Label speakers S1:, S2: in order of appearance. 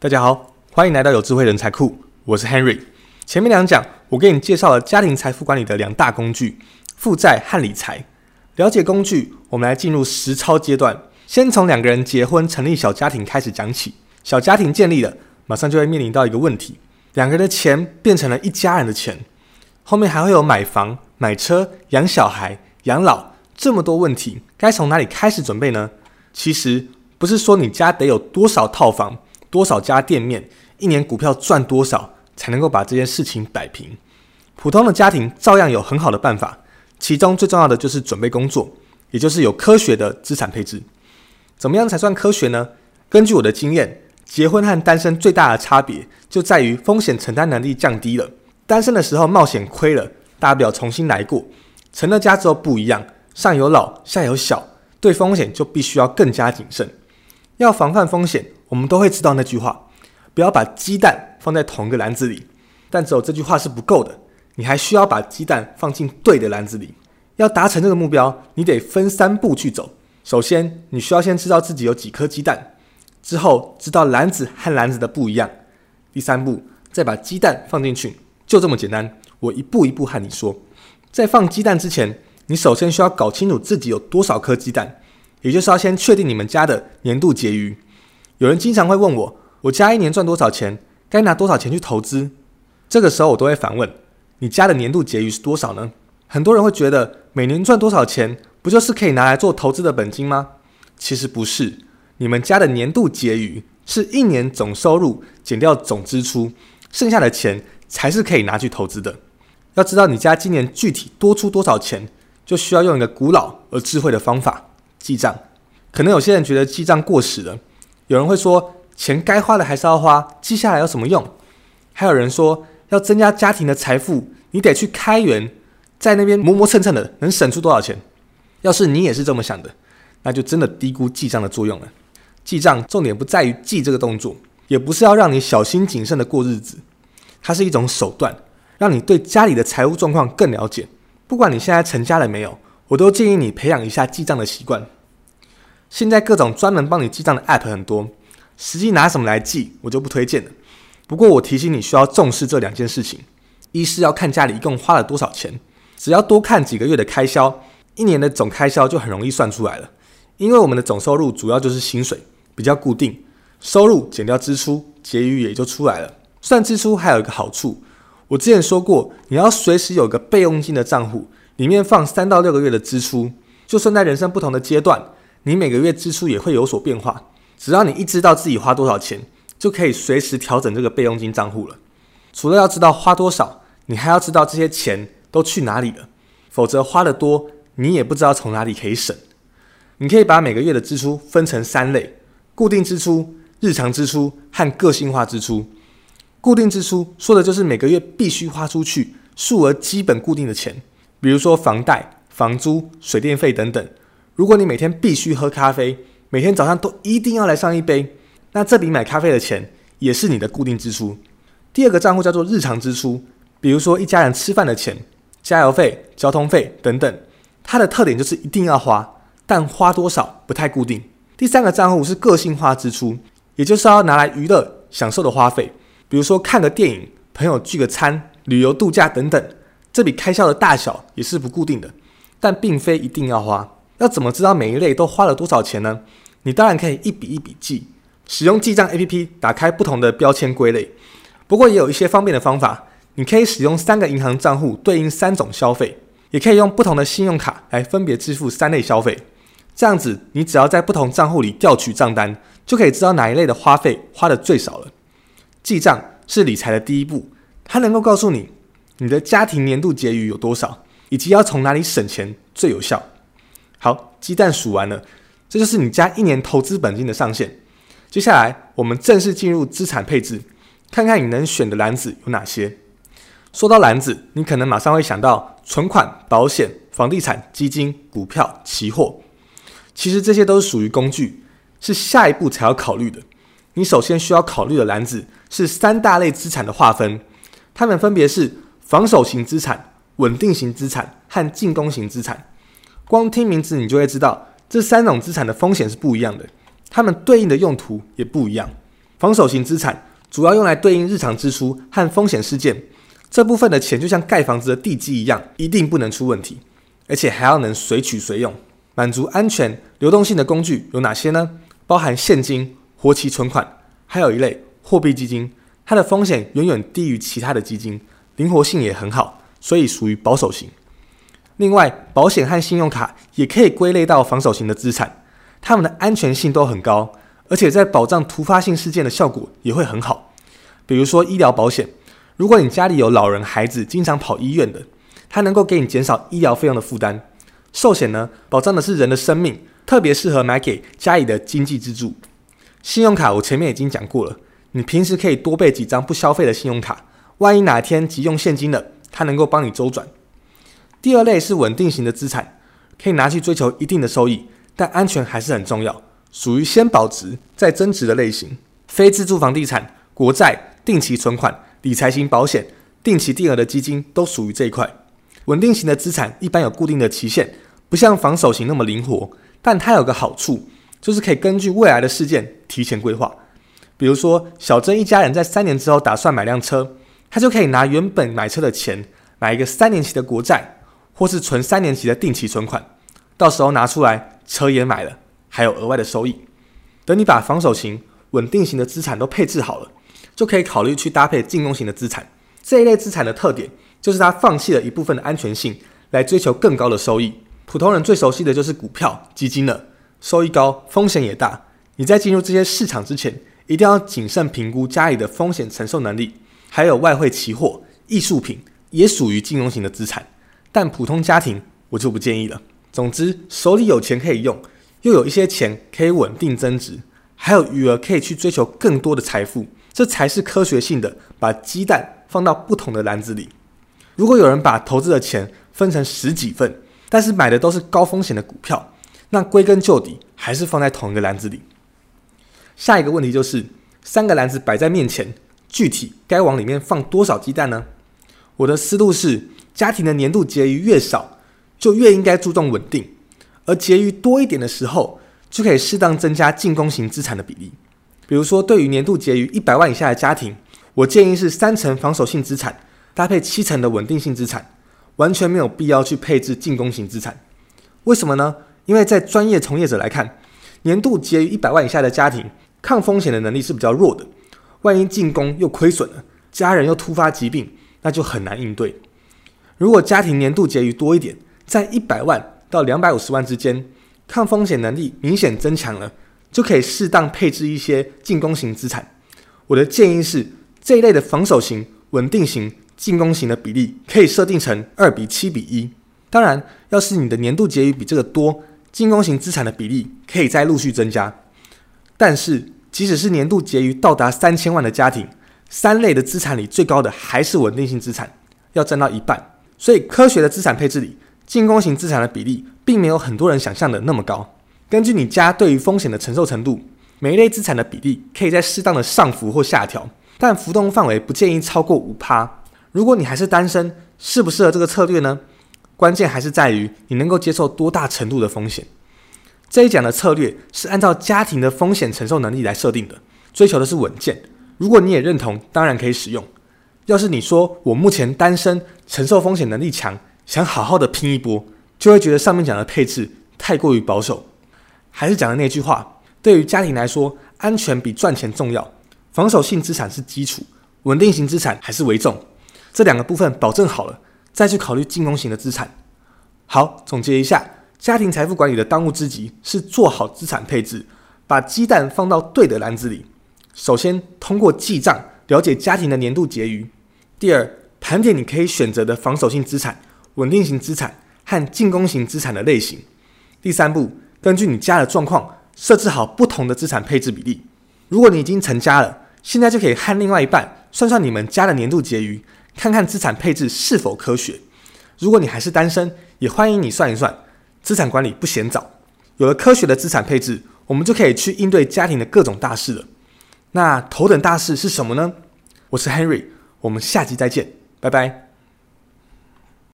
S1: 大家好，欢迎来到有智慧人才库，我是 Henry。前面两讲我给你介绍了家庭财富管理的两大工具——负债和理财。了解工具，我们来进入实操阶段。先从两个人结婚成立小家庭开始讲起。小家庭建立了，马上就会面临到一个问题：两个人的钱变成了一家人的钱，后面还会有买房、买车、养小孩、养老这么多问题，该从哪里开始准备呢？其实不是说你家得有多少套房。多少家店面，一年股票赚多少，才能够把这件事情摆平？普通的家庭照样有很好的办法，其中最重要的就是准备工作，也就是有科学的资产配置。怎么样才算科学呢？根据我的经验，结婚和单身最大的差别就在于风险承担能力降低了。单身的时候冒险亏了，大不了重新来过；成了家之后不一样，上有老下有小，对风险就必须要更加谨慎，要防范风险。我们都会知道那句话：不要把鸡蛋放在同一个篮子里。但只有这句话是不够的，你还需要把鸡蛋放进对的篮子里。要达成这个目标，你得分三步去走。首先，你需要先知道自己有几颗鸡蛋，之后知道篮子和篮子的不一样。第三步，再把鸡蛋放进去，就这么简单。我一步一步和你说。在放鸡蛋之前，你首先需要搞清楚自己有多少颗鸡蛋，也就是要先确定你们家的年度结余。有人经常会问我，我家一年赚多少钱？该拿多少钱去投资？这个时候我都会反问：你家的年度结余是多少呢？很多人会觉得每年赚多少钱，不就是可以拿来做投资的本金吗？其实不是，你们家的年度结余是一年总收入减掉总支出，剩下的钱才是可以拿去投资的。要知道你家今年具体多出多少钱，就需要用一个古老而智慧的方法——记账。可能有些人觉得记账过时了。有人会说，钱该花的还是要花，记下来有什么用？还有人说，要增加家庭的财富，你得去开源，在那边磨磨蹭蹭的，能省出多少钱？要是你也是这么想的，那就真的低估记账的作用了。记账重点不在于记这个动作，也不是要让你小心谨慎的过日子，它是一种手段，让你对家里的财务状况更了解。不管你现在成家了没有，我都建议你培养一下记账的习惯。现在各种专门帮你记账的 App 很多，实际拿什么来记，我就不推荐了。不过我提醒你需要重视这两件事情：一是要看家里一共花了多少钱，只要多看几个月的开销，一年的总开销就很容易算出来了。因为我们的总收入主要就是薪水，比较固定，收入减掉支出，结余也就出来了。算支出还有一个好处，我之前说过，你要随时有个备用金的账户，里面放三到六个月的支出，就算在人生不同的阶段。你每个月支出也会有所变化，只要你一知道自己花多少钱，就可以随时调整这个备用金账户了。除了要知道花多少，你还要知道这些钱都去哪里了，否则花的多，你也不知道从哪里可以省。你可以把每个月的支出分成三类：固定支出、日常支出和个性化支出。固定支出说的就是每个月必须花出去数额基本固定的钱，比如说房贷、房租、水电费等等。如果你每天必须喝咖啡，每天早上都一定要来上一杯，那这笔买咖啡的钱也是你的固定支出。第二个账户叫做日常支出，比如说一家人吃饭的钱、加油费、交通费等等，它的特点就是一定要花，但花多少不太固定。第三个账户是个性化支出，也就是要拿来娱乐、享受的花费，比如说看个电影、朋友聚个餐、旅游度假等等，这笔开销的大小也是不固定的，但并非一定要花。要怎么知道每一类都花了多少钱呢？你当然可以一笔一笔记，使用记账 APP 打开不同的标签归类。不过也有一些方便的方法，你可以使用三个银行账户对应三种消费，也可以用不同的信用卡来分别支付三类消费。这样子，你只要在不同账户里调取账单，就可以知道哪一类的花费花的最少了。记账是理财的第一步，它能够告诉你你的家庭年度结余有多少，以及要从哪里省钱最有效。好，鸡蛋数完了，这就是你家一年投资本金的上限。接下来，我们正式进入资产配置，看看你能选的篮子有哪些。说到篮子，你可能马上会想到存款、保险、房地产、基金、股票、期货。其实这些都是属于工具，是下一步才要考虑的。你首先需要考虑的篮子是三大类资产的划分，它们分别是防守型资产、稳定型资产和进攻型资产。光听名字，你就会知道这三种资产的风险是不一样的，它们对应的用途也不一样。防守型资产主要用来对应日常支出和风险事件，这部分的钱就像盖房子的地基一样，一定不能出问题，而且还要能随取随用，满足安全流动性的工具有哪些呢？包含现金、活期存款，还有一类货币基金，它的风险远远低于其他的基金，灵活性也很好，所以属于保守型。另外，保险和信用卡也可以归类到防守型的资产，它们的安全性都很高，而且在保障突发性事件的效果也会很好。比如说医疗保险，如果你家里有老人、孩子经常跑医院的，它能够给你减少医疗费用的负担。寿险呢，保障的是人的生命，特别适合买给家里的经济支柱。信用卡我前面已经讲过了，你平时可以多备几张不消费的信用卡，万一哪天急用现金了，它能够帮你周转。第二类是稳定型的资产，可以拿去追求一定的收益，但安全还是很重要，属于先保值再增值的类型。非自住房地产、国债、定期存款、理财型保险、定期定额的基金都属于这一块。稳定型的资产一般有固定的期限，不像防守型那么灵活，但它有个好处，就是可以根据未来的事件提前规划。比如说，小珍一家人在三年之后打算买辆车，他就可以拿原本买车的钱买一个三年期的国债。或是存三年期的定期存款，到时候拿出来，车也买了，还有额外的收益。等你把防守型、稳定型的资产都配置好了，就可以考虑去搭配进攻型的资产。这一类资产的特点就是它放弃了一部分的安全性，来追求更高的收益。普通人最熟悉的就是股票、基金了，收益高，风险也大。你在进入这些市场之前，一定要谨慎评估家里的风险承受能力。还有外汇、期货、艺术品也属于金融型的资产。但普通家庭我就不建议了。总之，手里有钱可以用，又有一些钱可以稳定增值，还有余额可以去追求更多的财富，这才是科学性的把鸡蛋放到不同的篮子里。如果有人把投资的钱分成十几份，但是买的都是高风险的股票，那归根究底还是放在同一个篮子里。下一个问题就是，三个篮子摆在面前，具体该往里面放多少鸡蛋呢？我的思路是。家庭的年度结余越少，就越应该注重稳定；而结余多一点的时候，就可以适当增加进攻型资产的比例。比如说，对于年度结余一百万以下的家庭，我建议是三成防守性资产搭配七成的稳定性资产，完全没有必要去配置进攻型资产。为什么呢？因为在专业从业者来看，年度结余一百万以下的家庭，抗风险的能力是比较弱的。万一进攻又亏损了，家人又突发疾病，那就很难应对。如果家庭年度结余多一点，在一百万到两百五十万之间，抗风险能力明显增强了，就可以适当配置一些进攻型资产。我的建议是，这一类的防守型、稳定型、进攻型的比例可以设定成二比七比一。当然，要是你的年度结余比这个多，进攻型资产的比例可以再陆续增加。但是，即使是年度结余到达三千万的家庭，三类的资产里最高的还是稳定性资产，要占到一半。所以，科学的资产配置里，进攻型资产的比例并没有很多人想象的那么高。根据你家对于风险的承受程度，每一类资产的比例可以在适当的上浮或下调，但浮动范围不建议超过五趴。如果你还是单身，适不适合这个策略呢？关键还是在于你能够接受多大程度的风险。这一讲的策略是按照家庭的风险承受能力来设定的，追求的是稳健。如果你也认同，当然可以使用。要是你说我目前单身，承受风险能力强，想好好的拼一波，就会觉得上面讲的配置太过于保守。还是讲的那句话，对于家庭来说，安全比赚钱重要。防守性资产是基础，稳定型资产还是为重。这两个部分保证好了，再去考虑进攻型的资产。好，总结一下，家庭财富管理的当务之急是做好资产配置，把鸡蛋放到对的篮子里。首先，通过记账了解家庭的年度结余。第二，盘点你可以选择的防守性资产、稳定型资产和进攻型资产的类型。第三步，根据你家的状况，设置好不同的资产配置比例。如果你已经成家了，现在就可以和另外一半算算你们家的年度结余，看看资产配置是否科学。如果你还是单身，也欢迎你算一算，资产管理不嫌早。有了科学的资产配置，我们就可以去应对家庭的各种大事了。那头等大事是什么呢？我是 Henry。我们下期再见，拜拜。